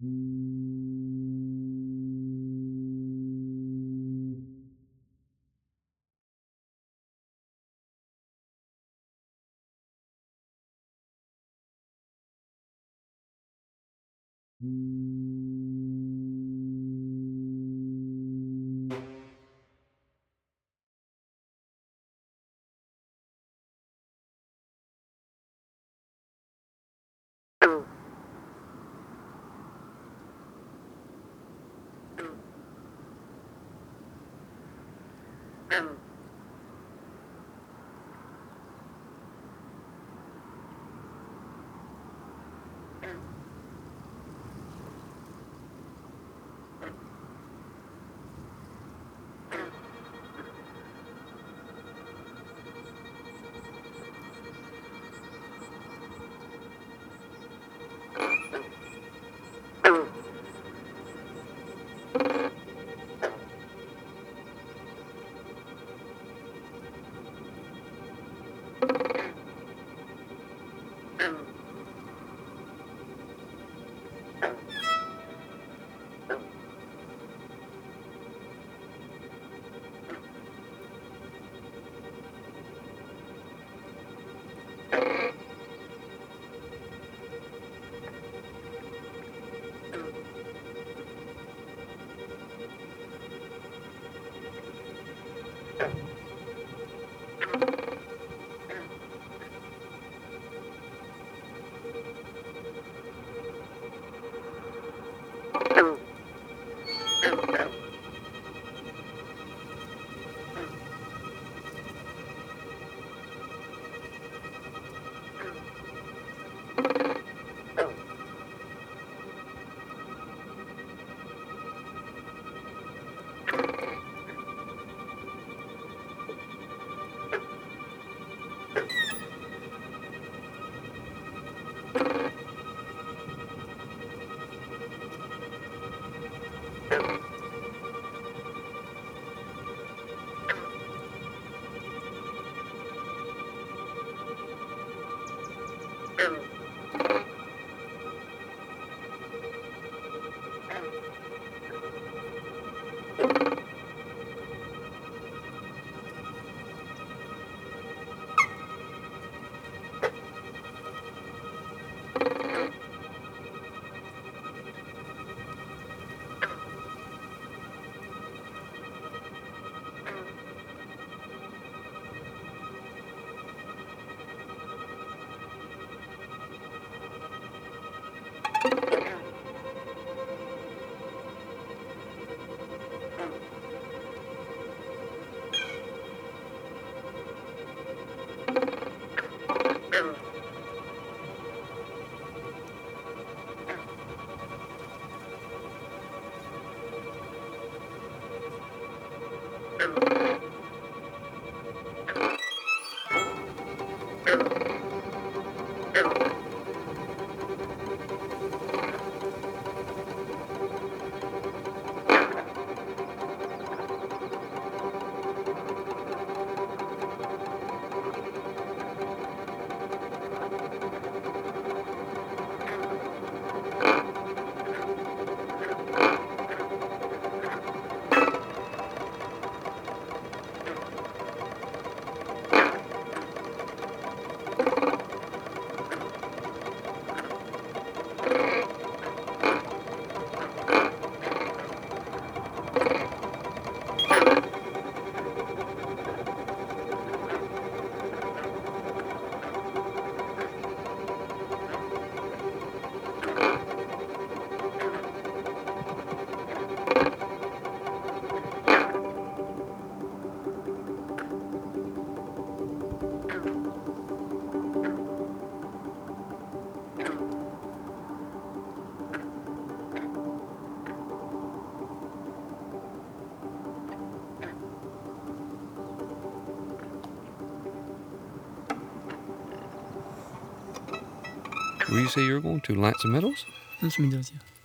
từ and um, Oh, no. Thank you. Hello. Will you say you're going to L'Anse aux Meadows? L'Anse aux Meadows, yeah.